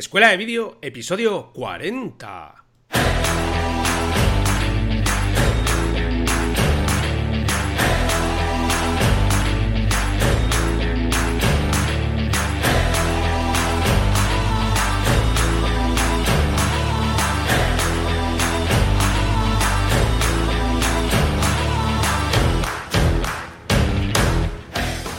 Escuela de Vídeo, episodio 40.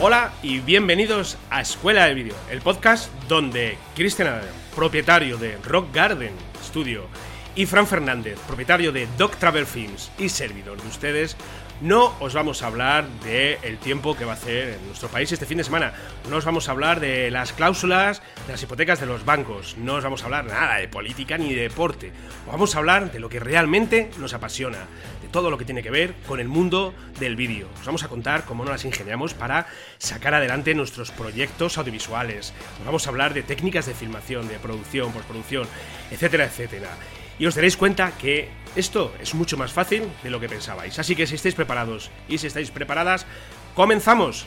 Hola y bienvenidos a Escuela de Vídeo, el podcast donde Cristian Adam, propietario de Rock Garden Studio, y Fran Fernández, propietario de Dog Travel Films y servidor de ustedes, no os vamos a hablar del tiempo que va a hacer en nuestro país este fin de semana. No os vamos a hablar de las cláusulas de las hipotecas de los bancos. No os vamos a hablar nada de política ni de deporte. Os vamos a hablar de lo que realmente nos apasiona, de todo lo que tiene que ver con el mundo del vídeo. Os vamos a contar cómo nos las ingeniamos para sacar adelante nuestros proyectos audiovisuales. Os vamos a hablar de técnicas de filmación, de producción, postproducción, etcétera, etcétera y os daréis cuenta que esto es mucho más fácil de lo que pensabais. Así que si estáis preparados y si estáis preparadas, comenzamos.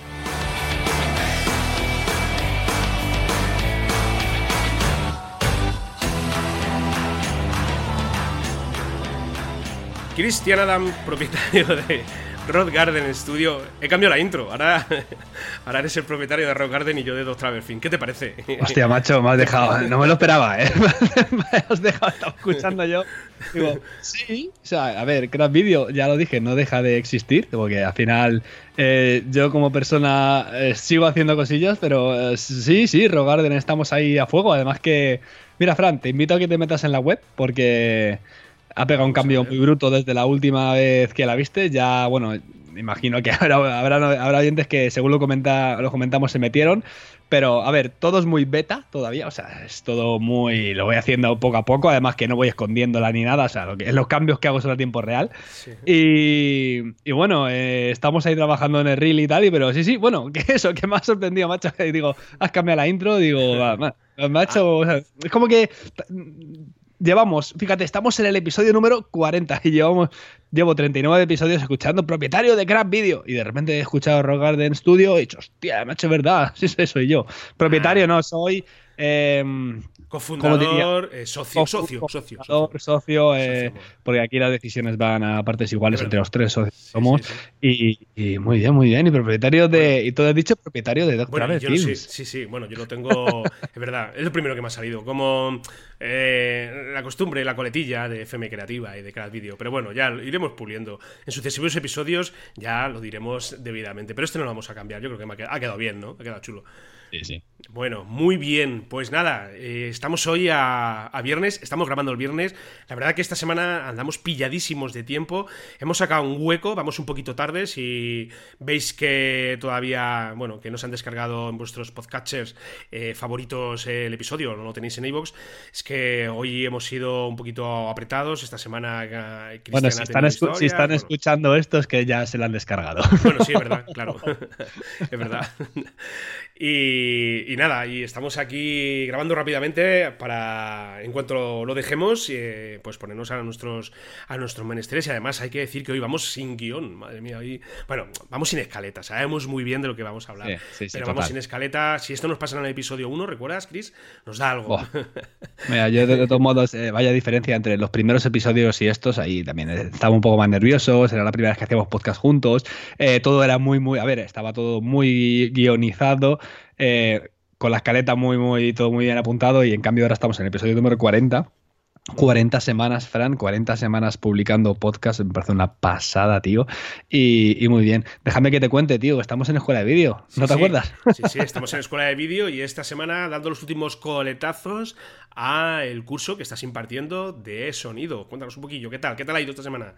Cristian Adam, propietario de Rod Garden Studio. He cambiado la intro. Ahora, ahora eres el propietario de Rod Garden y yo de Dos Traverfin. ¿Qué te parece? Hostia, macho, me has dejado. No me lo esperaba, ¿eh? me has dejado, estaba escuchando yo. Digo, sí. O sea, a ver, Craft Video, ya lo dije, no deja de existir. Porque al final eh, yo como persona eh, sigo haciendo cosillas, pero eh, sí, sí, Rod Garden estamos ahí a fuego. Además que. Mira, Fran, te invito a que te metas en la web porque ha pegado un cambio muy bruto desde la última vez que la viste. Ya, bueno, imagino que habrá, habrá, oyentes que, según lo, comenta, lo comentamos, se metieron. Pero, a ver, todo es muy beta todavía. O sea, es todo muy. Lo voy haciendo poco a poco. Además, que no voy escondiéndola ni nada. O sea, lo que, los cambios que hago son a tiempo real. Y, y, bueno, eh, estamos ahí trabajando en el reel y tal. Y, pero sí, sí, bueno, que eso, que me ha sorprendido, macho. Digo, has cambiado la intro. Digo, va, macho. O sea, es como que llevamos, fíjate, estamos en el episodio número 40 y llevamos, llevo 39 episodios escuchando propietario de Craft Video y de repente he escuchado Rock Garden Studio y he dicho, hostia, me ha hecho verdad, sí, soy yo. Propietario no, soy eh, Cofundador, eh, socio, socio, socio, socio, socio, eh, porque aquí las decisiones van a partes iguales entre los tres socios somos. Y, muy bien, muy bien. Y propietario de. y todo has dicho propietario de Doctor bueno, sí, sí, sí. Bueno, yo lo tengo. es verdad, es lo primero que me ha salido. Como eh, la costumbre, la coletilla de FM Creativa y de cada vídeo. Pero bueno, ya lo iremos puliendo. En sucesivos episodios ya lo diremos debidamente. Pero este no lo vamos a cambiar. Yo creo que ha quedado bien, ¿no? Ha quedado chulo. Sí, sí. Bueno, muy bien. Pues nada, eh, estamos hoy a, viernes, estamos grabando el viernes. La verdad que esta semana andamos pilladísimos de tiempo. Hemos sacado un hueco, vamos un poquito tarde. Si veis que todavía, bueno, que no se han descargado en vuestros podcatchers eh, favoritos el episodio, no lo tenéis en iVoox, es que hoy hemos sido un poquito apretados. Esta semana, eh, bueno, si están, si están escuchando esto, es que ya se lo han descargado. Bueno, sí, es verdad, claro. es verdad. Y, nada, y estamos aquí grabando rápidamente para, en cuanto lo dejemos, eh, pues ponernos a nuestros, a nuestros menesteres. Y además hay que decir que hoy vamos sin guion, madre mía. Hoy, bueno, vamos sin escaleta, sabemos muy bien de lo que vamos a hablar. pero vamos sin escaleta. Si esto nos pasa en el episodio 1, ¿recuerdas, Chris? Nos da algo. Mira, yo de, todos modos, eh, vaya diferencia entre los primeros episodios y estos. Ahí también estaba un poco más nerviosos, era la primera vez que hacíamos podcast juntos. Eh, todo era muy, muy, a ver, estaba todo muy guionizado. Eh, con la escaleta muy, muy, todo muy bien apuntado y en cambio ahora estamos en el episodio número 40. 40 semanas, Fran, 40 semanas publicando podcast, me parece una pasada, tío. Y, muy bien. Déjame que te cuente, tío, estamos en escuela de vídeo, ¿no te acuerdas? Sí, sí, estamos en escuela de vídeo y esta semana dando los últimos coletazos a el curso que estás impartiendo de sonido. Cuéntanos un poquillo, ¿qué tal? ¿Qué tal ha ido esta semana?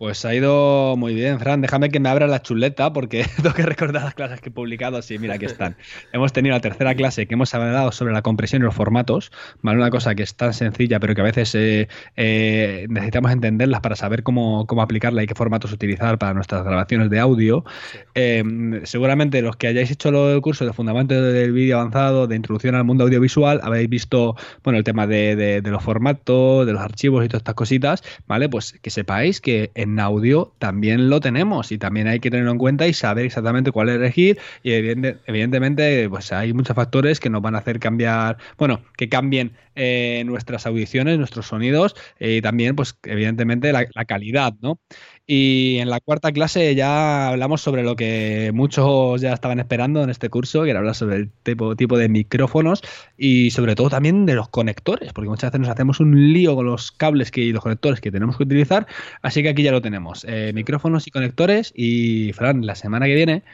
Pues ha ido muy bien, Fran. Déjame que me abra la chuleta porque tengo que recordar las clases que he publicado. Sí, mira, aquí están. hemos tenido la tercera clase que hemos hablado sobre la compresión y los formatos. ¿vale? Una cosa que es tan sencilla, pero que a veces eh, eh, necesitamos entenderlas para saber cómo, cómo, aplicarla y qué formatos utilizar para nuestras grabaciones de audio. Eh, seguramente los que hayáis hecho el curso de Fundamentos del Vídeo Avanzado, de Introducción al Mundo Audiovisual, habéis visto bueno, el tema de, de los formatos, de los archivos y todas estas cositas. ¿Vale? Pues que sepáis que en en audio también lo tenemos y también hay que tenerlo en cuenta y saber exactamente cuál elegir y evidentemente pues hay muchos factores que nos van a hacer cambiar, bueno, que cambien eh, nuestras audiciones, nuestros sonidos y también pues evidentemente la, la calidad, ¿no? Y en la cuarta clase ya hablamos sobre lo que muchos ya estaban esperando en este curso, que era hablar sobre el tipo, tipo de micrófonos y sobre todo también de los conectores, porque muchas veces nos hacemos un lío con los cables que, y los conectores que tenemos que utilizar. Así que aquí ya lo tenemos. Eh, micrófonos y conectores. Y Fran, la semana que viene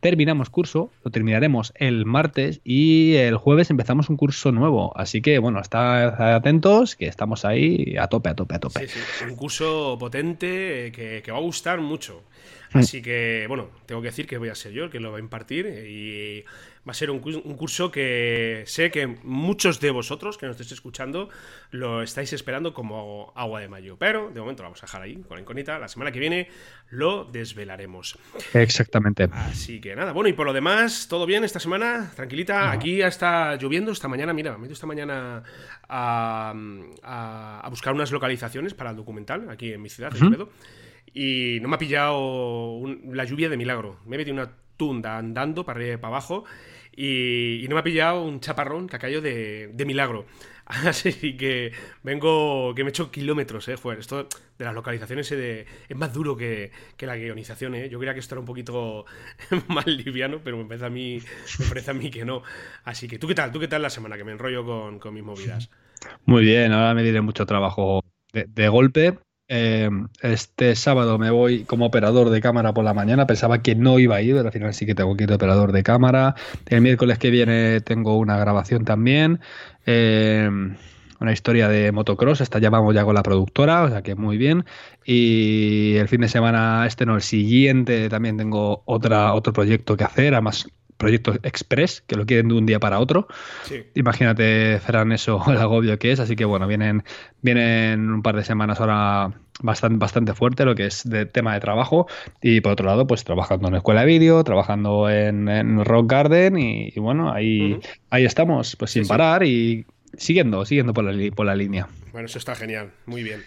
terminamos curso, lo terminaremos el martes y el jueves empezamos un curso nuevo. Así que, bueno, está atentos, que estamos ahí a tope, a tope, a tope. Sí, sí. Un curso potente que, que va a gustar mucho. Mm. Así que, bueno, tengo que decir que voy a ser yo el que lo va a impartir y va a ser un, curso que sé que muchos de vosotros que nos estéis escuchando lo estáis esperando como agua de mayo. Pero de momento lo vamos a dejar ahí con la incógnita. La semana que viene lo desvelaremos. Exactamente. Así que nada, bueno, y por lo demás, todo bien esta semana, tranquilita. Aquí ya está lloviendo esta mañana. Mira, me he ido esta mañana a, buscar unas localizaciones para el documental aquí en mi ciudad, en Toledo. Y no me ha pillado la lluvia de milagro. Me he metido una tunda andando para arriba y para abajo y, no me ha pillado un chaparrón que caído de, milagro. Así que vengo, que me he hecho kilómetros, eh, Esto de las localizaciones eh, es más duro que, la guionización, eh. Yo creía que esto era un poquito más liviano, pero me parece a mí, me parece a mí que no. Así que, ¿tú qué tal? ¿Tú qué tal la semana? Que me enrollo con, mis movidas. Muy bien, ahora me diré mucho trabajo de golpe, eh, este sábado me voy como operador de cámara por la mañana. Pensaba que no iba a ir, pero al final sí que tengo que ir de operador de cámara. El miércoles que viene tengo una grabación también. Eh, una historia de motocross. Esta ya vamos ya con la productora, o sea que muy bien. Y el fin de semana, este no, el siguiente también tengo otra, otro proyecto que hacer. Además, proyecto express, que lo quieren de un día para otro. Imagínate, Ferran, eso, el agobio que es. Así que bueno, vienen, vienen un par de semanas ahora bastante, bastante fuerte lo que es de tema de trabajo. Y por otro lado, pues trabajando en escuela de vídeo, trabajando en, Rock Garden y, bueno, ahí, ahí estamos, pues sin parar y siguiendo, siguiendo por la, por la línea. Bueno, eso está genial, muy bien.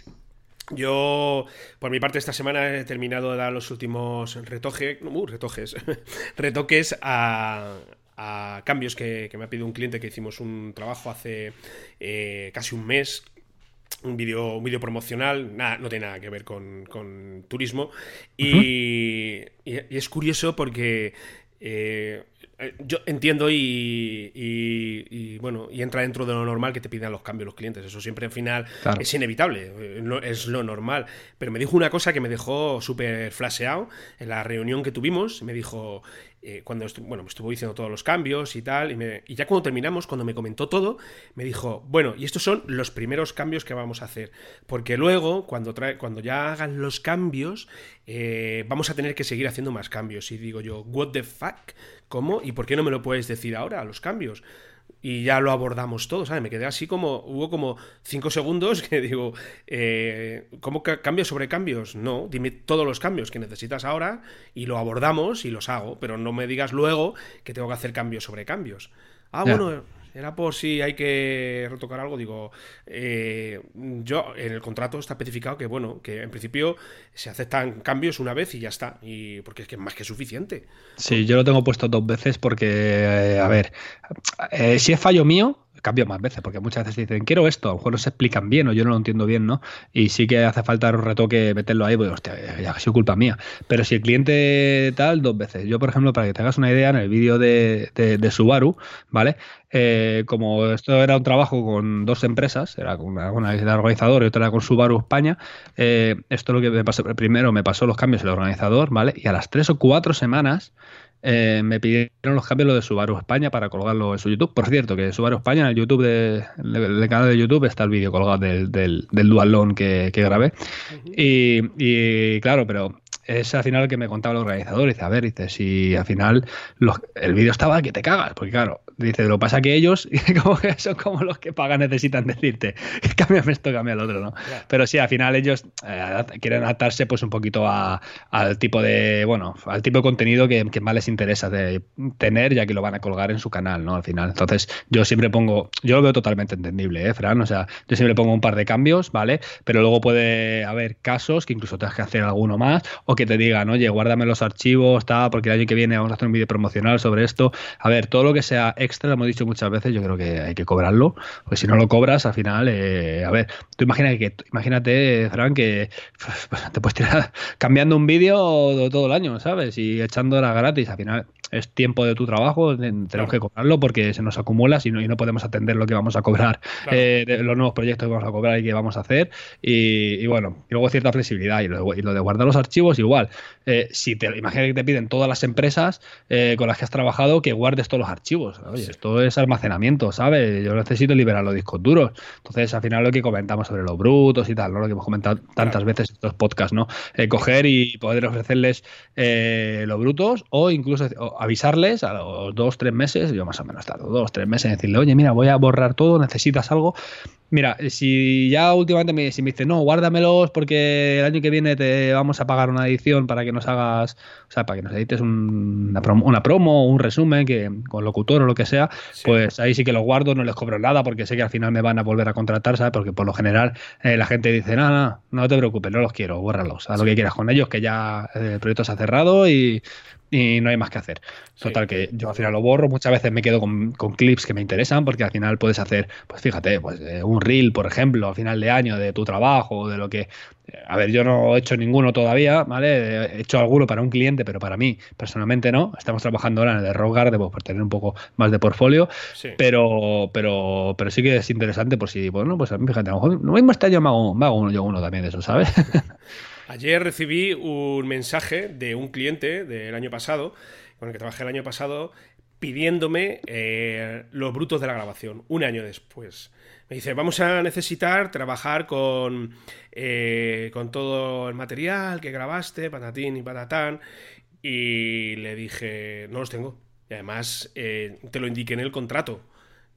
Yo, por mi parte, esta semana he terminado de dar los últimos retoje, uh, retojes, retoques a, cambios que, me ha pedido un cliente que hicimos un trabajo hace eh, casi un mes. Un vídeo un video promocional, nada, no tiene nada que ver con, turismo. Y, es curioso porque eh, yo entiendo y, bueno y entra dentro de lo normal que te pidan los cambios los clientes. Eso siempre al final es inevitable eh, es lo normal. Pero me dijo una cosa que me dejó súper flasheado en la reunión que tuvimos. Me dijo eh, cuando bueno, me estuvo diciendo todos los cambios y tal, y, ya cuando terminamos, cuando me comentó todo, me dijo, bueno, y estos son los primeros cambios que vamos a hacer, porque luego, cuando, cuando ya hagan los cambios, eh, vamos a tener que seguir haciendo más cambios. Y digo yo, what the fuck, ¿cómo? ¿Y por qué no me lo puedes decir ahora, los cambios? Y ya lo abordamos todo, ¿sabes? Me quedé así como, hubo como cinco segundos que digo, eh, ¿cómo cambios sobre cambios? No, dime todos los cambios que necesitas ahora y lo abordamos y los hago, pero no me digas luego que tengo que hacer cambios sobre cambios. Ah, bueno, era por si hay que retocar algo. Digo, eh, yo en el contrato está especificado que, bueno, que en principio se aceptan cambios una vez y ya está. Y porque es que es más que suficiente. Sí, yo lo tengo puesto dos veces porque, eh, a ver, eh, si es fallo mío, cambio más veces, porque muchas veces dicen, quiero esto, a lo mejor no se explican bien o yo no lo entiendo bien, ¿no? Y sí que hace falta un retoque, meterlo ahí, pues hostia, ya ha sido culpa mía. Pero si el cliente tal, dos veces. Yo, por ejemplo, para que te hagas una idea, en el vídeo de, de, Subaru, ¿vale? Eh, como esto era un trabajo con dos empresas, era con una, una organizador y otra era con Subaru España, eh, esto es lo que me pasó. Primero me pasó los cambios el organizador, ¿vale? Y a las tres o cuatro semanas eh, me pidieron los cambios lo de Subaru España para colgarlo en su YouTube. Por cierto, que Subaru España en el YouTube de, el canal de YouTube está el vídeo colgado del, del, Dual Loan que, grabé. y, claro, pero es al final lo que me contaba el organizador. Dice, a ver, dice, si al final el vídeo estaba que te cagas, porque claro, dice, lo pasa que ellos, como que son como los que pagan, necesitan decirte, cámbiame esto, cambia lo otro, ¿no? Pero sí, al final ellos eh, quieren adaptarse pues un poquito al tipo de, bueno, al tipo de contenido que, más les interesa de tener, ya que lo van a colgar en su canal, ¿no? Al final. Entonces, yo siempre pongo, yo lo veo totalmente entendible, ¿eh, Fran? O sea, yo siempre pongo un par de cambios, ¿vale? Pero luego puede haber casos que incluso tengas que hacer alguno más o que te digan, oye, guárdame los archivos, está, porque el año que viene vamos a hacer un vídeo promocional sobre esto. A ver, todo lo que sea extra, lo hemos dicho muchas veces, yo creo que hay que cobrarlo, porque si no lo cobras, al final, eh, a ver, tú imagina que, imagínate, Fran, que pues, te puedes tirar cambiando un vídeo todo el año, ¿sabes? Y echando horas gratis, al final es tiempo de tu trabajo, tenemos que cobrarlo porque se nos acumula y no, y no podemos atender lo que vamos a cobrar, eh, de los nuevos proyectos que vamos a cobrar y que vamos a hacer. Y, bueno, y luego cierta flexibilidad y lo, de guardar los archivos igual. Eh, si te imaginas que te piden todas las empresas eh, con las que has trabajado que guardes todos los archivos. Oye, esto es almacenamiento, ¿sabes? Yo necesito liberar los discos duros. Entonces, al final lo que comentamos sobre los brutos y tal, ¿no? Lo que hemos comentado tantas veces en estos podcasts, ¿no? coger y poder ofrecerles los brutos o incluso avisarles a los dos, tres meses, yo más o menos estado dos, tres meses, decirle, oye, mira, voy a borrar todo, necesitas algo. Mira, si ya últimamente me, si me dice, no, guárdamelos porque el año que viene te vamos a pagar una edición para que nos hagas, o sea, para que nos edites una, promo, una promo o un resumen que con locutor o lo que sea, pues ahí sí que los guardo, no les cobro nada porque sé que al final me van a volver a contratar, ¿sabes? Porque por lo general eh, la gente dice, no, no, no te preocupes, no los quiero, bórralos, haz lo que quieras con ellos, que ya eh, el proyecto se ha cerrado y y no hay más que hacer. Total, que yo al final lo borro, muchas veces me quedo con, clips que me interesan porque al final puedes hacer, pues fíjate, pues eh, un reel, por ejemplo, al final de año de tu trabajo, de lo que... A ver, yo no he hecho ninguno todavía, ¿vale? He hecho alguno para un cliente, pero para mí personalmente no. Estamos trabajando ahora en el de Rock Garden pues, por tener un poco más de portfolio, pero, pero, pero sí que es interesante por si, bueno, pues fíjate, a lo mejor no mismo este año me hago, me hago uno, yo uno también de eso, ¿sabes? Ayer recibí un mensaje de un cliente del año pasado, con el que trabajé el año pasado, pidiéndome eh, los brutos de la grabación, un año después. Me dice, vamos a necesitar trabajar con, eh, con todo el material que grabaste, patatín y patatán. Y le dije, no los tengo. Y además eh, te lo indiqué en el contrato.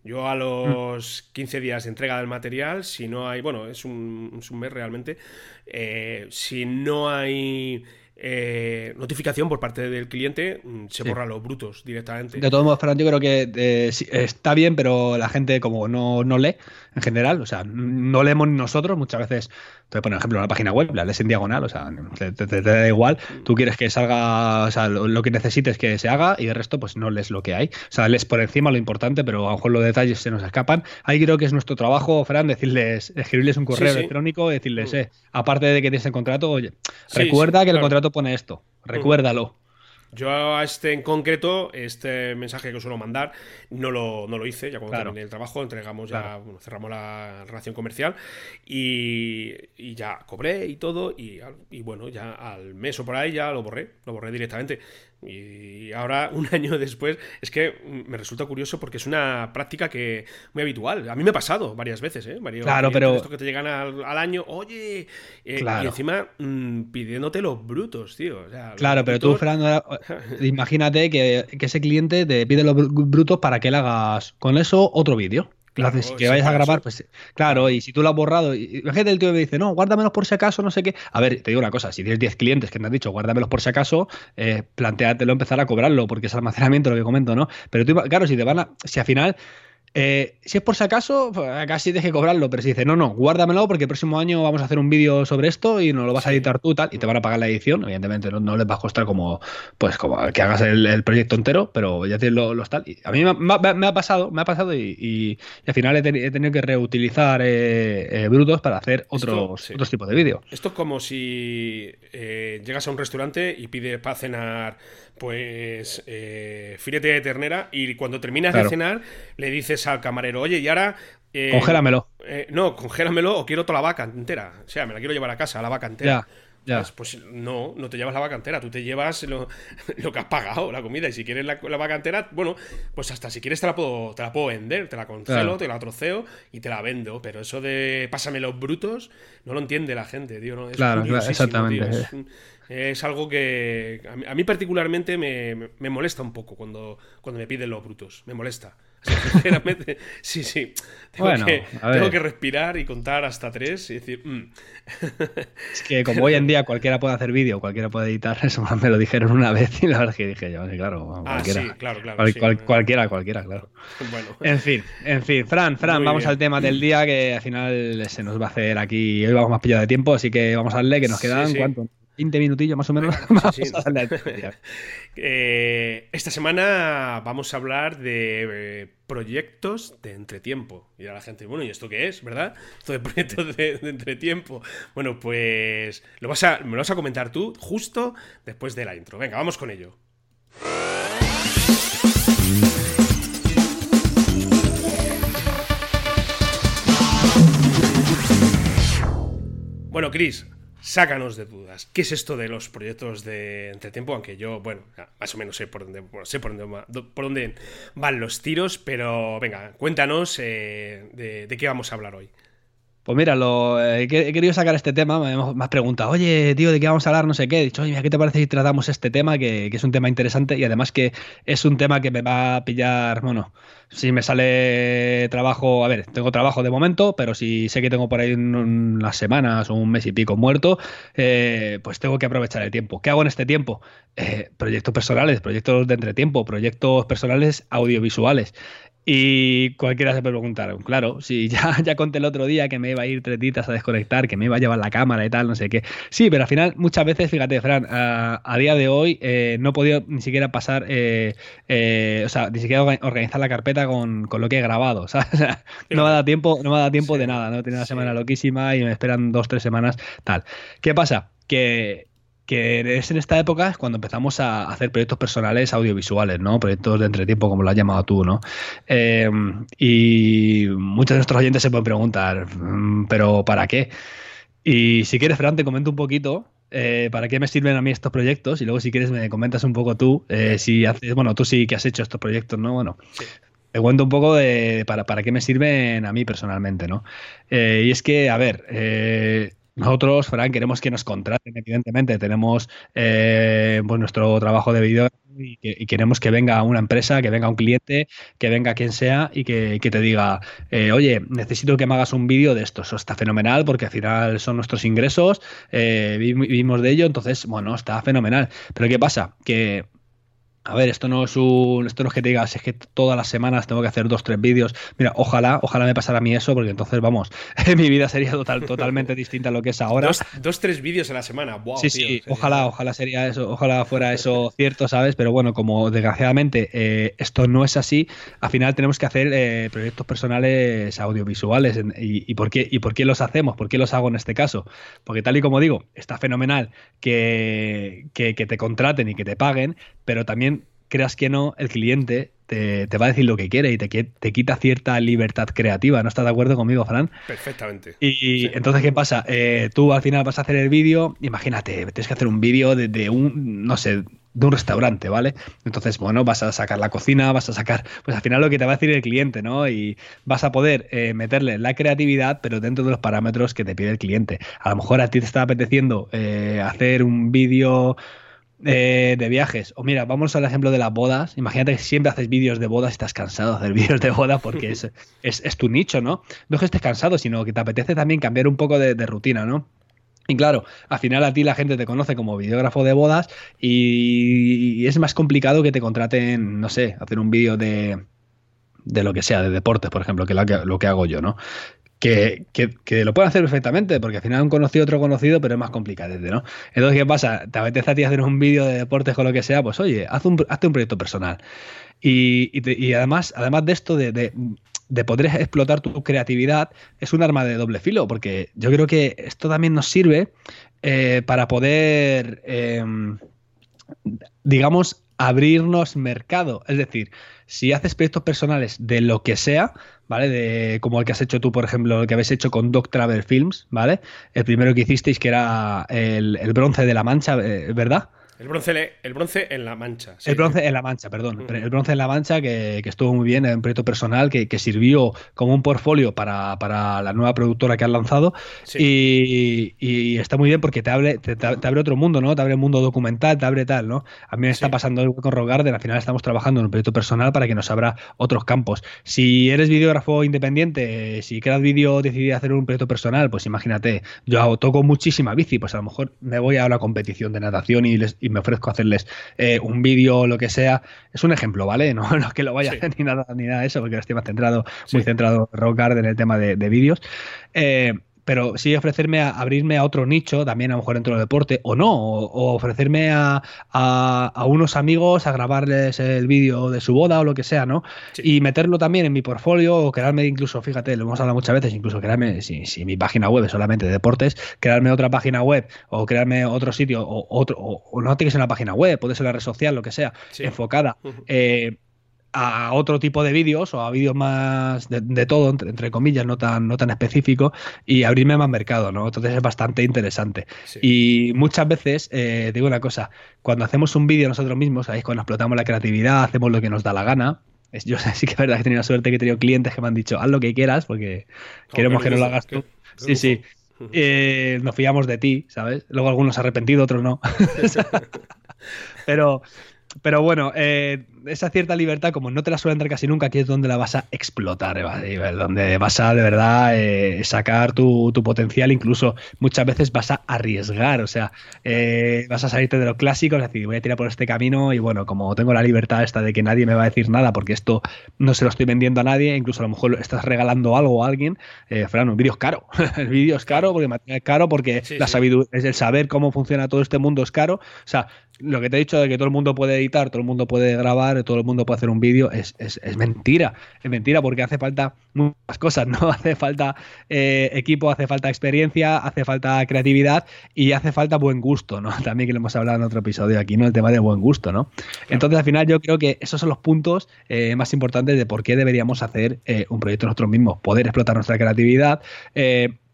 Yo a los 15 días de entrega del material, si no hay, bueno, es un, es un mes realmente, eh, si no hay eh, notificación por parte del cliente, mm, se borran los brutos directamente. De todos modos, Fernando, yo creo que eh, está bien, pero la gente como no, no lee en general, o sea, no leemos nosotros, muchas veces te poner ejemplo en la página web, la lees en diagonal, o sea, te, da igual, tú quieres que salga, o sea, lo, que necesites que se haga y el resto pues no lees lo que hay. O sea, lees por encima lo importante, pero a lo mejor los detalles se nos escapan. Ahí creo que es nuestro trabajo, Fran, decirles, escribirles un correo electrónico, decirles, mm. eh, aparte de que tienes el contrato, oye, recuerda que el contrato pone esto, mm. recuérdalo. Yo a este en concreto, este mensaje que os suelo mandar, no lo, no lo hice, ya cuando terminé el trabajo, entregamos ya, cerramos la relación comercial y, ya cobré y todo, y, y, bueno, ya al mes o por ahí ya lo borré, lo borré directamente. Y ahora, un año después, es que me resulta curioso porque es una práctica que muy habitual. A mí me ha pasado varias veces, ¿eh? claro, pero. Esto que te llegan al, año, oye, eh, y encima mm, pidiéndote los brutos, tío. claro, pero tú, Fernando, imagínate que, que, ese cliente te pide los brutos para que le hagas con eso otro vídeo. Claro, que vayas a grabar, pues claro, y si tú lo has borrado, y, imagínate el tío me dice, no, guárdamelos por si acaso, no sé qué. A ver, te digo una cosa, si tienes 10 clientes que te han dicho, guárdamelos por si acaso, eh, planteátelo empezar a cobrarlo, porque es almacenamiento lo que comento, ¿no? Pero tú, claro, si te van a, si al final eh, si es por si acaso, pues, casi deje cobrarlo, pero si dice, no, no, guárdamelo porque el próximo año vamos a hacer un vídeo sobre esto y nos lo vas a editar tú tal, y te van a pagar la edición, evidentemente no, les va a costar como pues como que hagas el, proyecto entero, pero ya tienes los, tal. Y a mí me, ha pasado, me ha pasado y, al final he, tenido que reutilizar eh, eh, brutos para hacer otros, otros tipos de vídeos. Esto es como si llegas a un restaurante y pides para cenar pues eh, filete de ternera y cuando terminas de cenar le dices al camarero, oye, y ahora... Eh, congélamelo. Eh, no, congélamelo o quiero toda la vaca entera. O sea, me la quiero llevar a casa, la vaca entera. Pues no, no te llevas la vacantera, tú te llevas lo, que has pagado, la comida. Y si quieres la, vacantera, bueno, pues hasta si quieres te la puedo, te la puedo vender, te la congelo, te la troceo y te la vendo. Pero eso de pásame los brutos, no lo entiende la gente, tío. ¿no? claro, exactamente. Es, algo que a mí, particularmente me, me, molesta un poco cuando, cuando me piden los brutos. Me molesta. Sinceramente, sí, sí. Tengo, que, tengo, que, respirar y contar hasta tres y decir. Mm". Es que como hoy en día cualquiera puede hacer vídeo, cualquiera puede editar, eso me lo dijeron una vez y la verdad es que dije yo, sí, claro, ah, cualquiera. sí, claro, claro, cualquiera, cualquiera, claro. Bueno. En fin, en fin. Fran, Fran, vamos al tema del día que al final se nos va a hacer aquí. Hoy vamos más pillado de tiempo, así que vamos a darle que nos quedan. ¿Cuánto? 20 minutillos más o menos. Eh, esta semana vamos a hablar de eh, proyectos de entretiempo. Y a la gente, bueno, ¿y esto qué es? ¿Verdad? Esto de proyectos de, entretiempo. Bueno, pues lo vas a, me lo vas a comentar tú justo después de la intro. Venga, vamos con ello. Bueno, Chris, Sácanos de dudas. ¿Qué es esto de los proyectos de entretiempo? Aunque yo, bueno, más o menos sé por dónde, sé por dónde, por dónde van los tiros, pero venga, cuéntanos eh, de, qué vamos a hablar hoy. Pues mira, lo, eh, he querido sacar este tema, me, has preguntado, oye, tío, ¿de qué vamos a hablar? No sé qué. He dicho, oye, ¿qué te parece si tratamos este tema? Que, que, es un tema interesante y además que es un tema que me va a pillar, bueno, si me sale trabajo, a ver, tengo trabajo de momento, pero si sé que tengo por ahí unas semanas o un mes y pico muerto, eh, pues tengo que aprovechar el tiempo. ¿Qué hago en este tiempo? Eh, proyectos personales, proyectos de entretiempo, proyectos personales audiovisuales. Y cualquiera se puede preguntar, claro, si ya, ya conté el otro día que me iba a ir tres días a desconectar, que me iba a llevar la cámara y tal, no sé qué. Sí, pero al final, muchas veces, fíjate, Fran, a, día de hoy eh, no he podido ni siquiera pasar, eh, eh, o sea, ni siquiera organizar la carpeta con, lo que he grabado, ¿sabes? no me ha dado tiempo, no me ha dado tiempo de nada, ¿no? Tenía una semana loquísima y me esperan dos, tres semanas, tal. ¿Qué pasa? Que que es en esta época cuando empezamos a hacer proyectos personales audiovisuales, ¿no? Proyectos de entretiempo, como lo has llamado tú, ¿no? Em, y muchos de nuestros oyentes se pueden preguntar, mm, ¿pero para qué? Y si quieres, Fran, te comento un poquito eh, para qué me sirven a mí estos proyectos y luego si quieres me comentas un poco tú, eh, si haces, bueno, tú sí que has hecho estos proyectos, ¿no? Bueno, te cuento un poco de para, para qué me sirven a mí personalmente, ¿no? Eh, y es que, a ver, nosotros, Fran, queremos que nos contraten, evidentemente. Tenemos eh, pues nuestro trabajo de vídeo y, queremos que venga una empresa, que venga un cliente, que venga quien sea y que, te diga, eh, oye, necesito que me hagas un vídeo de esto. Eso está fenomenal porque al final son nuestros ingresos, eh, vivimos de ello, entonces, bueno, está fenomenal. Pero ¿qué pasa? Que a ver, esto no es un, esto no es que te digas, es que todas las semanas tengo que hacer dos, tres vídeos. Mira, ojalá, ojalá me pasara a mí eso, porque entonces, vamos, mi vida sería total, totalmente distinta a lo que es ahora. Dos, dos tres vídeos a la semana, wow. Sí, sí, ojalá, ojalá sería eso, ojalá fuera eso cierto, ¿sabes? Pero bueno, como desgraciadamente eh, esto no es así, al final tenemos que hacer eh, proyectos personales audiovisuales. Y, por qué, ¿Y por qué los hacemos? ¿Por qué los hago en este caso? Porque tal y como digo, está fenomenal que, que te contraten y que te paguen, pero también creas que no, el cliente te, va a decir lo que quiere y te, te, quita cierta libertad creativa. ¿No estás de acuerdo conmigo, Fran? Perfectamente. Y entonces, ¿qué pasa? Eh, tú al final vas a hacer el vídeo, imagínate, tienes que hacer un vídeo de, un, no sé, de un restaurante, ¿vale? Entonces, bueno, vas a sacar la cocina, vas a sacar, pues al final lo que te va a decir el cliente, ¿no? Y vas a poder eh, meterle la creatividad, pero dentro de los parámetros que te pide el cliente. A lo mejor a ti te está apeteciendo eh, hacer un vídeo eh, de viajes. O mira, vamos al ejemplo de las bodas. Imagínate que siempre haces vídeos de bodas y estás cansado de hacer vídeos de boda porque es, es, tu nicho, ¿no? No es que estés cansado, sino que te apetece también cambiar un poco de, rutina, ¿no? Y claro, al final a ti la gente te conoce como videógrafo de bodas y, es más complicado que te contraten, no sé, hacer un vídeo de, de lo que sea, de deportes, por ejemplo, que lo, que lo que hago yo, ¿no? Que, que, lo pueden hacer perfectamente, porque al final un conocido otro conocido, pero es más complicado, ¿no? Entonces, ¿qué pasa? ¿Te apetece a ti hacer un vídeo de deportes con lo que sea? Pues oye, haz un, hazte un proyecto personal. Y, y, además, además de esto, de, de, poder explotar tu creatividad, es un arma de doble filo, porque yo creo que esto también nos sirve eh, para poder, em, digamos, abrirnos mercado. Es decir, si haces proyectos personales de lo que sea, ¿vale? De, como el que has hecho tú, por ejemplo, el que habéis hecho con Doc Travel Films, ¿vale? El primero que hicisteis, que era el, el bronce de la mancha, eh, ¿verdad? El bronce, el bronce en la mancha. El bronce en la mancha, perdón. El bronce en la mancha que, estuvo muy bien, en un proyecto personal que, sirvió como un portfolio para, la nueva productora que han lanzado. Y, está muy bien porque te abre, te, abre otro mundo, ¿no? Te abre el mundo documental, te abre tal, ¿no? A mí me está pasando con Rock Garden, al final estamos trabajando en un proyecto personal para que nos abra otros campos. Si eres videógrafo independiente, si creas vídeo, decidí hacer un proyecto personal, pues imagínate, yo toco muchísima bici, pues a lo mejor me voy a una competición de natación y, les, me ofrezco hacerles eh, un vídeo o lo que sea. Es un ejemplo, ¿vale? No, no que lo vaya a hacer ni nada, ni nada de eso, porque estoy más centrado, muy centrado Rock Garden en el tema de, de vídeos. Eh, pero sí ofrecerme a abrirme a otro nicho, también a lo mejor dentro del deporte, o no, o, ofrecerme a, a, unos amigos a grabarles el vídeo de su boda o lo que sea, ¿no? Y meterlo también en mi portfolio o crearme incluso, fíjate, lo hemos hablado muchas veces, incluso crearme, si, si mi página web es solamente de deportes, crearme otra página web o crearme otro sitio o otro, o, no tiene que ser una página web, puede ser una red social, lo que sea, enfocada a otro tipo de vídeos o a vídeos más de, todo, entre, comillas, no tan, no tan específico, y abrirme más mercado, ¿no? Entonces es bastante interesante. Y muchas veces, eh, digo una cosa, cuando hacemos un vídeo nosotros mismos, ahí cuando explotamos la creatividad, hacemos lo que nos da la gana, yo sí que es verdad que he tenido suerte que he tenido clientes que me han dicho, haz lo que quieras, porque oh, queremos que no lo hagas tú. Sí, sí. Eh, nos fiamos de ti, ¿sabes? Luego algunos arrepentido, otros no. pero, pero bueno, eh, esa cierta libertad, como no te la suelen dar casi nunca, aquí es donde la vas a explotar, donde vas a de verdad eh, sacar tu, potencial, incluso muchas veces vas a arriesgar, o sea, eh, vas a salirte de lo clásico, es decir, voy a tirar por este camino y bueno, como tengo la libertad esta de que nadie me va a decir nada porque esto no se lo estoy vendiendo a nadie, incluso a lo mejor estás regalando algo a alguien, eh, Fran, un vídeo es caro, el vídeo es caro porque es caro porque la sabiduría, es el saber cómo funciona todo este mundo es caro, o sea, lo que te he dicho de que todo el mundo puede editar, todo el mundo puede grabar, todo el mundo puede hacer un vídeo, es, mentira. Es mentira porque hace falta muchas cosas, ¿no? Hace falta eh, equipo, hace falta experiencia, hace falta creatividad y hace falta buen gusto, ¿no? También que lo hemos hablado en otro episodio aquí, ¿no? El tema de buen gusto, ¿no? Entonces, al final, yo creo que esos son los puntos eh, más importantes de por qué deberíamos hacer eh, un proyecto nosotros mismos. Poder explotar nuestra creatividad,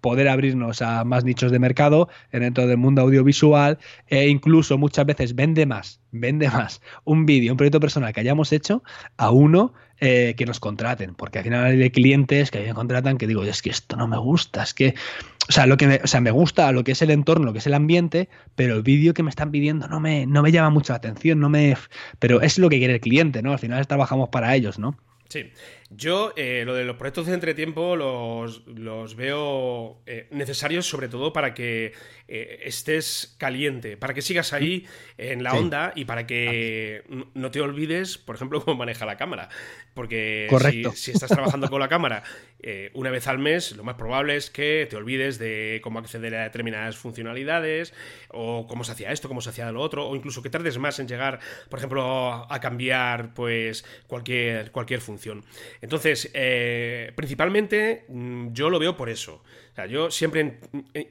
poder abrirnos a más nichos de mercado dentro del mundo audiovisual e incluso muchas veces vende más, vende más un vídeo, un proyecto personal que hayamos hecho a uno eh, que nos contraten, porque al final hay clientes que me contratan que digo, es que esto no me gusta, es que, o sea, lo que me, o sea, me gusta lo que es el entorno, lo que es el ambiente, pero el vídeo que me están pidiendo no me, no me llama mucho la atención, no me, pero es lo que quiere el cliente, ¿no? Al final trabajamos para ellos, ¿no? Sí, yo eh, lo de los proyectos de entretiempo los, los veo eh, necesarios sobre todo para que eh, estés caliente, para que sigas ahí en la onda y para que no te olvides, por ejemplo, cómo maneja la cámara. Porque si, estás trabajando con la cámara una vez al mes, lo más probable es que te olvides de cómo acceder a determinadas funcionalidades o cómo se hacía esto, cómo se hacía lo otro, o incluso que tardes más en llegar, por ejemplo, a cambiar pues cualquier, cualquier función. Entonces, eh, principalmente mm, yo lo veo por eso. O sea, yo siempre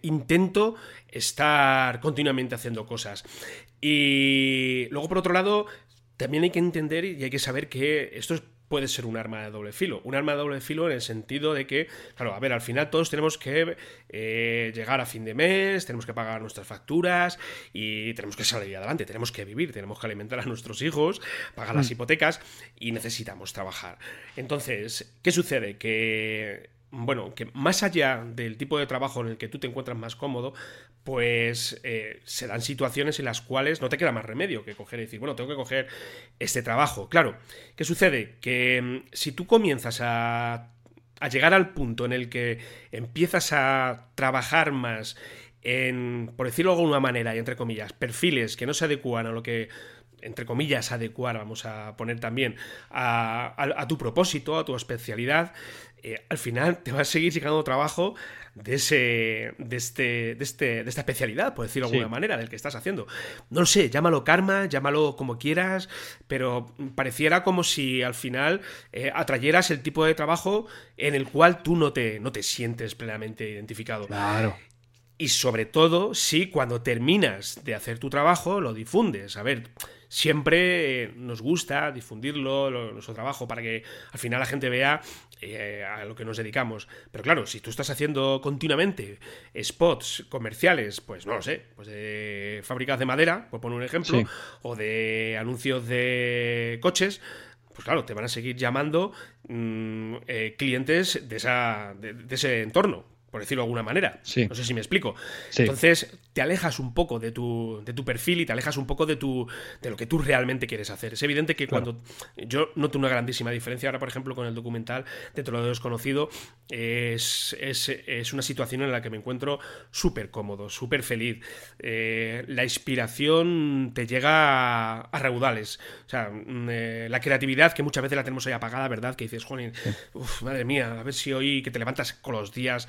intento estar continuamente haciendo cosas. Y luego, por otro lado, también hay que entender y hay que saber que esto es puede ser un arma de doble filo. Un arma de doble filo en el sentido de que, claro, a ver, al final todos tenemos que eh, llegar a fin de mes, tenemos que pagar nuestras facturas y tenemos que salir adelante, tenemos que vivir, tenemos que alimentar a nuestros hijos, pagar las mm. hipotecas y necesitamos trabajar. Entonces, ¿qué sucede? Que bueno, que más allá del tipo de trabajo en el que tú te encuentras más cómodo, pues eh, se dan situaciones en las cuales no te queda más remedio que coger y decir, bueno, tengo que coger este trabajo. Claro, ¿qué sucede? Que mm, si tú comienzas a, a llegar al punto en el que empiezas a trabajar más en, por decirlo de alguna manera, y entre comillas, perfiles que no se adecúan a lo que entre comillas, adecuar, vamos a poner también, a, tu propósito, a tu especialidad, eh, al final te va a seguir llegando trabajo de ese de este de este de esta especialidad por decirlo de alguna manera del que estás haciendo. No lo sé llámalo karma llámalo como quieras pero pareciera como si al final eh, atrayeras el tipo de trabajo en el cual tú no te no te sientes plenamente identificado. Claro. Y sobre todo si cuando terminas de hacer tu trabajo lo difundes. A ver, siempre nos gusta difundirlo, nuestro trabajo, para que al final la gente vea eh, a lo que nos dedicamos. Pero claro, si tú estás haciendo continuamente spots comerciales, pues no lo sé, pues de fábricas de madera, por poner un ejemplo, o de anuncios de coches, pues claro, te van a seguir llamando mm, eh, clientes de, esa, de ese entorno por decirlo de alguna manera. No sé si me explico. Entonces, te alejas un poco de tu, de tu perfil y te alejas un poco de, tu, de lo que tú realmente quieres hacer. Es evidente que cuando yo noto una grandísima diferencia ahora, por ejemplo, con el documental Dentro de lo desconocido, es, es, una situación en la que me encuentro súper cómodo, súper feliz. Eh, la inspiración te llega a, raudales. O sea, mm, eh, la creatividad que muchas veces la tenemos ahí apagada, ¿verdad? Que dices, joder, madre mía, a ver si hoy que te levantas con los días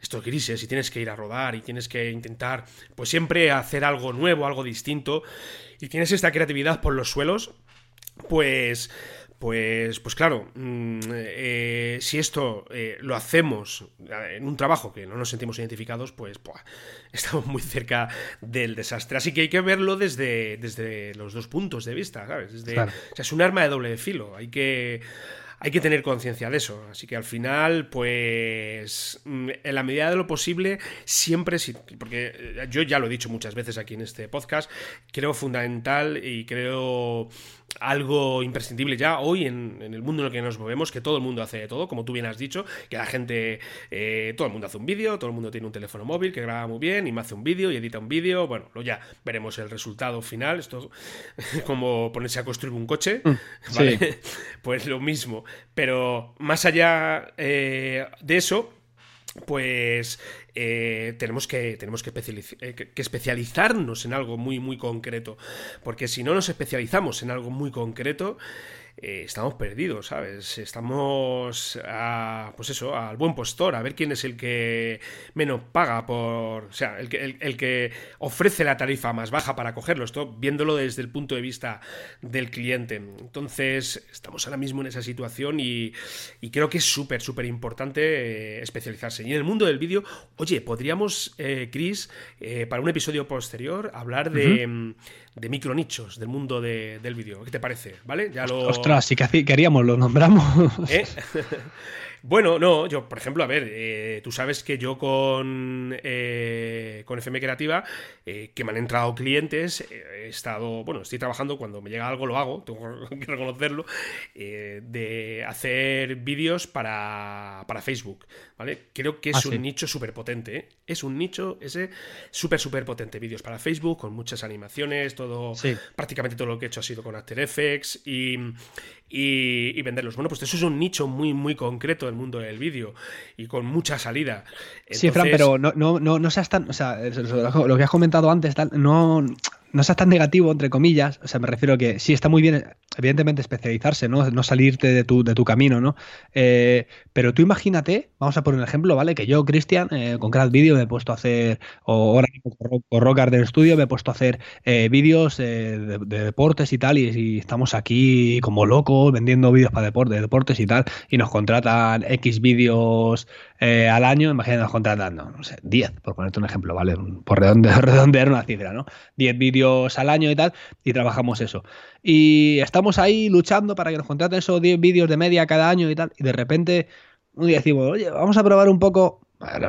estos grises y tienes que ir a rodar y tienes que intentar pues siempre hacer algo nuevo, algo distinto y tienes esta creatividad por los suelos, pues pues, pues claro, mm, eh, si esto eh, lo hacemos en un trabajo que no nos sentimos identificados, pues estamos muy cerca del desastre. Así que hay que verlo desde, desde los dos puntos de vista, ¿sabes? es un arma de doble filo. Hay que hay que tener conciencia de eso. Así que al final, pues, mm, en la medida de lo posible, siempre, porque eh, yo ya lo he dicho muchas veces aquí en este podcast, creo fundamental y creo algo imprescindible ya hoy en, el mundo en el que nos movemos, que todo el mundo hace de todo, como tú bien has dicho, que la gente, eh, todo el mundo hace un vídeo, todo el mundo tiene un teléfono móvil que graba muy bien y me hace un vídeo y edita un vídeo, bueno, lo ya veremos el resultado final, esto como ponerse a construir un coche, mm, ¿vale? pues lo mismo, pero más allá eh, de eso, pues eh, tenemos, que, tenemos eh, que, especializarnos en algo muy, muy concreto. Porque si no nos especializamos en algo muy concreto, eh, estamos perdidos, ¿sabes? Estamos a, pues eso, al buen postor, a ver quién es el que menos paga por, o sea, el que, el, que ofrece la tarifa más baja para cogerlo, esto viéndolo desde el punto de vista del cliente. Entonces, estamos ahora mismo en esa situación y, creo que es súper, súper importante eh, especializarse. Y en el mundo del vídeo, oye, podríamos, eh, Chris, para un episodio posterior, hablar de de micronichos del mundo del vídeo. ¿Qué te parece? ¿Vale? Ya lo... Ostras, sí que queríamos, lo nombramos. ¿Eh? Bueno, no, yo, por ejemplo, a ver, eh, tú sabes que yo con, eh, con FM Creativa, eh, que me han entrado clientes, he estado, bueno, estoy trabajando, cuando me llega algo lo hago, tengo que reconocerlo, de hacer vídeos para, para, Facebook, ¿vale? Creo que es ah, un nicho súper potente, Es un nicho ese súper, súper potente. Vídeos para Facebook, con muchas animaciones, todo, prácticamente todo lo que he hecho ha sido con After Effects y, y, venderlos. Bueno, pues eso es un nicho muy, muy concreto del mundo del vídeo y con mucha salida. Sí, Fran, pero no, no, no, no seas tan. O sea, lo que has comentado antes, tal, no, no seas tan negativo, entre comillas. O sea, me refiero a que sí está muy bien, evidentemente, especializarse, ¿no? No salirte de tu, de tu camino, ¿no? Eh, pero tú imagínate, vamos a poner un ejemplo, ¿vale? Que yo, Cristian, eh, con Craft Video me he puesto a hacer, o ahora con Rock Garden Studio me he puesto a hacer eh, vídeos de, deportes y tal, y, estamos aquí como locos vendiendo vídeos para deporte, de deportes y tal, y nos contratan X vídeos al año, imagínate, nos contratan, no, sé, 10, por ponerte un ejemplo, ¿vale? Por redondear una cifra, ¿no? 10 vídeos al año y tal, y trabajamos eso. Y estamos ahí luchando para que nos contraten esos 10 vídeos de media cada año y tal, y de repente un día decimos, oye, vamos a probar un poco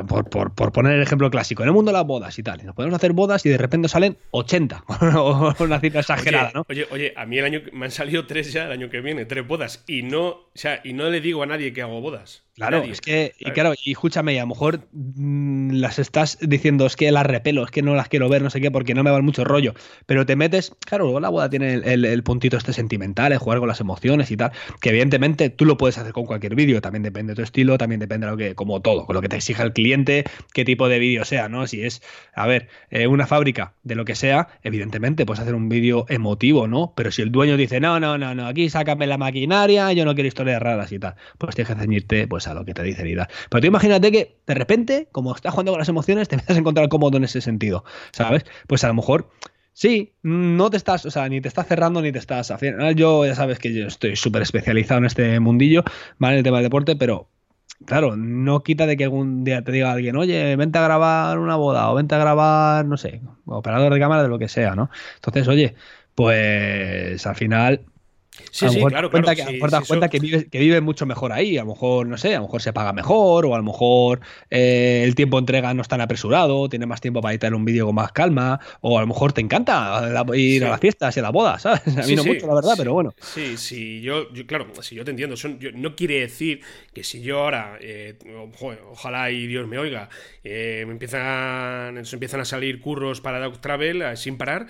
por, por, por, poner el ejemplo clásico, en el mundo de las bodas y tal, y nos podemos hacer bodas y de repente salen 80, una cifra exagerada, ¿no? Oye, oye, a mí el año me han salido tres ya el año que viene, tres bodas, y no, o sea, y no le digo a nadie que hago bodas. Claro, es que, y claro, y escúchame, a lo mejor mm, las estás diciendo, es que las repelo, es que no las quiero ver, no sé qué, porque no me va mucho rollo. Pero te metes, claro, luego la boda tiene el, puntito este sentimental, el jugar con las emociones y tal, que evidentemente tú lo puedes hacer con cualquier vídeo, también depende de tu estilo, también depende de lo que, como todo, con lo que te exija el cliente, qué tipo de vídeo sea, ¿no? Si es, a ver, eh, una fábrica de lo que sea, evidentemente puedes hacer un vídeo emotivo, ¿no? Pero si el dueño dice, no, no, no, no, aquí sácame la maquinaria, yo no quiero historias raras y tal, pues tienes que ceñirte, pues lo que te dice Irida. Pero tú imagínate que de repente, como estás jugando con las emociones, te empiezas a encontrar cómodo en ese sentido, ¿sabes? Pues a lo mejor Sí, no te estás, o sea, ni te estás cerrando ni te estás haciendo. Yo ya sabes que yo estoy súper especializado en este mundillo, ¿vale? En el tema del deporte, pero claro, no quita de que algún día te diga alguien, oye, vente a grabar una boda o vente a grabar, no sé, operador de cámara de lo que sea, ¿no? Entonces, oye, pues al final Sí, sí, claro, cuenta claro. Que, sí, cuenta, sí, cuenta eso- que, vive, que vive mucho mejor ahí. A lo mejor, no sé, a lo mejor se paga mejor, o a lo mejor eh, el tiempo de entrega no es tan apresurado, tiene más tiempo para editar un vídeo con más calma, o a lo mejor te encanta la- ir Sí. a las fiestas y a la boda, ¿sabes? A mí Sí, no sí, mucho, la verdad, pero bueno. Sí, sí, yo, yo- claro, si yo te entiendo, son- yo- no quiere decir que si yo ahora, eh, joder, ojalá y Dios me oiga, eh, me empiezan, empiezan a salir curros para Dog Travel eh, sin parar,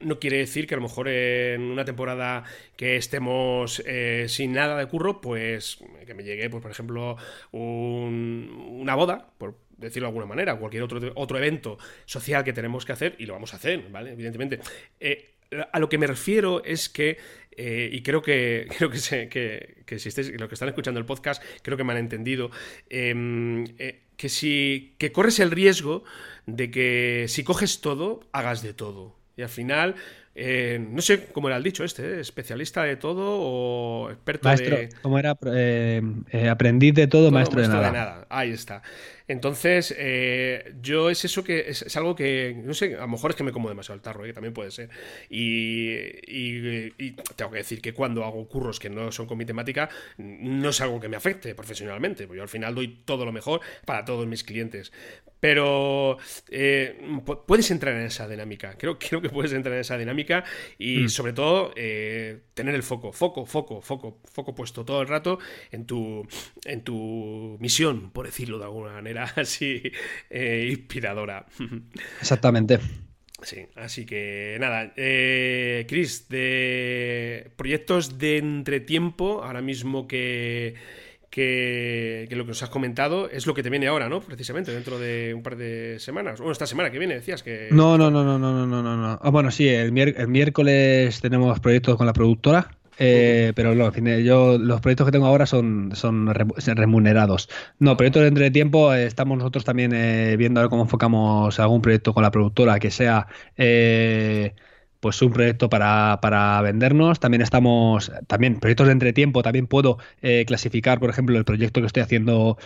no quiere decir que a lo mejor en una temporada que estemos eh, sin nada de curro, pues que me llegue, pues por ejemplo, un- una boda, por decirlo de alguna manera, cualquier otro, otro evento social que tenemos que hacer, y lo vamos a hacer, ¿vale? Evidentemente. Eh, a lo que me refiero es que, eh, y creo que creo que, sé, que, si estáis, los que están escuchando el podcast, creo que me han entendido, eh, que si que corres el riesgo de que si coges todo, hagas de todo. Y al final, eh, no sé cómo era el dicho este, ¿eh? especialista de todo o experto Maestro, de... ¿cómo era? Eh, eh, aprendiz de todo, Todo, maestro, de nada. Ahí está. Entonces, eh, yo es eso que es, es algo que, no sé, a lo mejor es que me como demasiado el tarro, ¿eh? que también puede ser. Y, y- y tengo que decir que cuando hago curros que no son con mi temática, no es algo que me afecte profesionalmente, porque yo al final doy todo lo mejor para todos mis clientes. Pero eh, pu- puedes entrar en esa dinámica, creo, creo que puedes entrar en esa dinámica y Mm. sobre todo eh, tener el foco, foco, foco, foco, foco puesto todo el rato en tu, en tu misión, por decirlo de alguna manera así eh, inspiradora. Exactamente. Sí, así que nada, eh, Chris, de proyectos de entretiempo, ahora mismo que, que, lo que nos has comentado es lo que te viene ahora, ¿no? Precisamente, dentro de un par de semanas. Bueno, esta semana que viene decías que... No, no, no, no, no, no, no, no. Ah, bueno, sí, el, miércoles tenemos proyectos con la productora eh, pero no, en fin, yo los proyectos que tengo ahora son, son remu- remunerados. No, proyectos de entretiempo, eh, estamos nosotros también eh, viendo a ver cómo enfocamos algún proyecto con la productora que sea eh, pues un proyecto para, para vendernos. También estamos, también proyectos de entretiempo, también puedo eh, clasificar, por ejemplo, el proyecto que estoy haciendo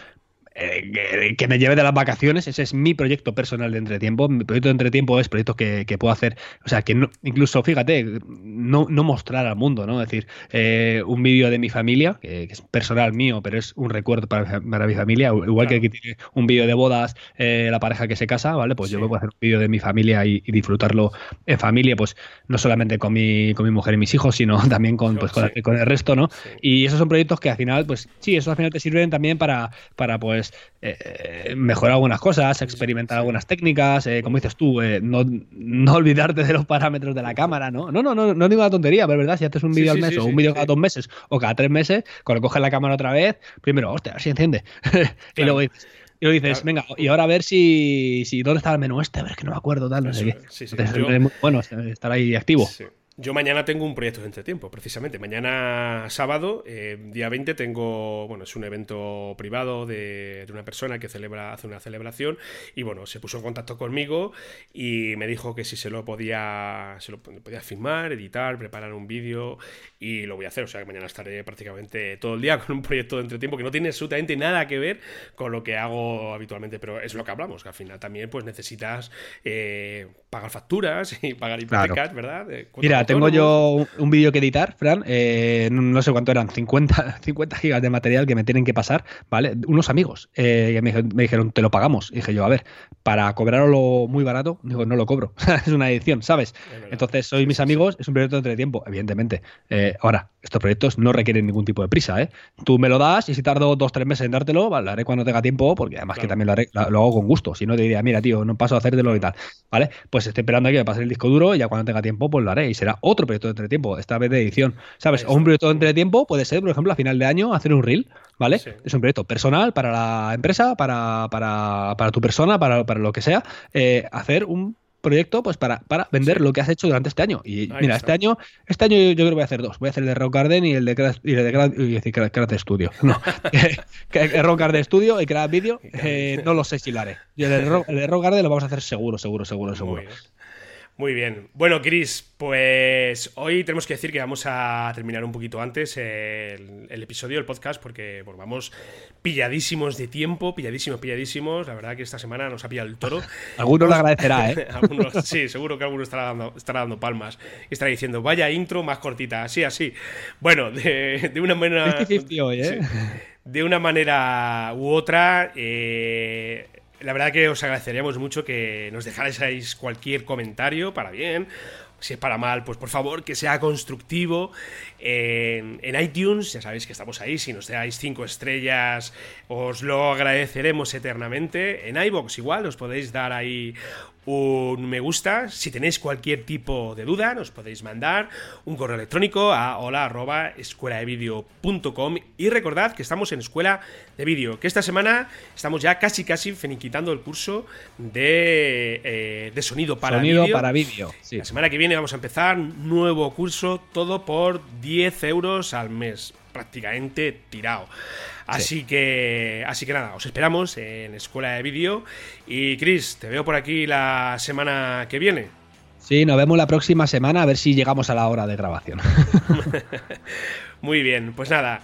eh, que, que me lleve de las vacaciones, ese es mi proyecto personal de entretiempo. Mi proyecto de entretiempo es proyectos que, que puedo hacer, o sea, que no, incluso, fíjate, no, no mostrar al mundo, ¿no? Es decir, eh, un vídeo de mi familia, que, que es personal mío, pero es un recuerdo para, para mi familia, igual que Claro. aquí tiene un vídeo de bodas, eh, la pareja que se casa, ¿vale? Pues yo Sí. puedo hacer un vídeo de mi familia y, y disfrutarlo en familia, pues no solamente con mi, con mi mujer y mis hijos, sino también con, pues, con, Sí. con el resto, ¿no? Sí. Y esos son proyectos que al final, pues sí, esos al final te sirven también para, para pues, eh, mejorar algunas cosas, experimentar algunas técnicas, eh, como dices tú, eh, no, no olvidarte de los parámetros de la cámara, ¿no? No, no, no, no digo una tontería, pero es verdad, si haces un vídeo sí, al mes sí, o un vídeo cada dos meses o cada tres meses, cuando coges la cámara otra vez, primero, hostia, a ver si enciende. y luego dices, y luego dices, Claro. venga, y ahora a ver si, si dónde está el menú este, a ver, es que no me acuerdo, tal, no sé qué. es, sí, sí. Entonces, Yo- es muy bueno estar ahí activo. Sí. Yo mañana tengo un proyecto de entretiempo, precisamente. Mañana sábado, eh, día 20, tengo, bueno, es un evento privado de, una persona que celebra, hace una celebración y bueno, se puso en contacto conmigo y me dijo que si se lo podía, se lo podía filmar, editar, preparar un vídeo y lo voy a hacer. O sea que mañana estaré prácticamente todo el día con un proyecto de entretiempo que no tiene absolutamente nada que ver con lo que hago habitualmente, pero es lo que hablamos, que al final también pues necesitas eh, pagar facturas y pagar Claro. hipotecas, ¿verdad? Mira, tengo yo un, un vídeo que editar, Fran. eh, no, sé cuánto eran, 50, 50 gigas de material que me tienen que pasar, ¿vale? Unos amigos eh, que me, dijeron- me dijeron, te lo pagamos. Y dije yo, a ver, para cobrarlo muy barato, digo, no lo cobro. es una edición, ¿sabes? Entonces, sois mis amigos, es un proyecto de entretiempo, evidentemente. Eh, ahora, estos proyectos no requieren ningún tipo de prisa, ¿eh? Tú me lo das y si tardo dos tres meses en dártelo, vale, lo haré cuando tenga tiempo, porque además que también lo, haré- lo- lo hago con gusto. Si no, te diría, mira, tío, no paso a hacértelo y tal, ¿vale? Pues estoy esperando a que me pase el disco duro y ya cuando tenga tiempo, pues lo haré. Y será otro proyecto de entretiempo, esta vez de edición, ¿sabes? O un proyecto de entretiempo puede ser, por ejemplo, a final de año hacer un reel, ¿vale? Sí. Es un proyecto personal para la empresa, para, para, para tu persona, para, para lo que sea, eh, hacer un proyecto pues para, para vender Sí. lo que has hecho durante este año. Y Ahí mira, está. este año, este año yo, yo creo que voy a hacer dos. Voy a hacer el de Rock Garden y el de Craft, y el de decir Craft Studio. No, Rock Garden Studio y Video, eh, no lo sé si lo haré. Y el de, Rock, el de Rock Garden lo vamos a hacer seguro, seguro, seguro, seguro. Muy bien. Bueno, Chris, pues hoy tenemos que decir que vamos a terminar un poquito antes el, episodio, el podcast, porque vamos pilladísimos de tiempo, pilladísimos, pilladísimos. La verdad que esta semana nos ha pillado el toro. alguno lo agradecerá, ¿eh? sí, seguro que alguno estará dando, estará dando palmas y estará diciendo, vaya intro más cortita, así, así. Bueno, de, una manera... ¿eh? de una manera u otra, eh, la verdad que os agradeceríamos mucho que nos dejarais cualquier comentario, para bien, si es para mal, pues por favor que sea constructivo. En, iTunes, ya sabéis que estamos ahí, si nos dais 5 estrellas, os lo agradeceremos eternamente. En iBox igual, os podéis dar ahí un me gusta. Si tenéis cualquier tipo de duda, nos podéis mandar un correo electrónico a hola y recordad que estamos en escuela de vídeo, que esta semana estamos ya casi casi finiquitando el curso de, eh, de sonido para sonido para vídeo. La semana que viene vamos a empezar nuevo curso, todo por 10 euros al mes, prácticamente tirado. Así que, así que nada, os esperamos en Escuela de Vídeo. Y Chris, te veo por aquí la semana que viene. Sí, nos vemos la próxima semana a ver si llegamos a la hora de grabación. Muy bien, pues nada.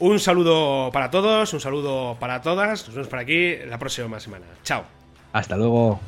Un saludo para todos, un saludo para todas. Nos vemos por aquí la próxima semana. Chao. Hasta luego.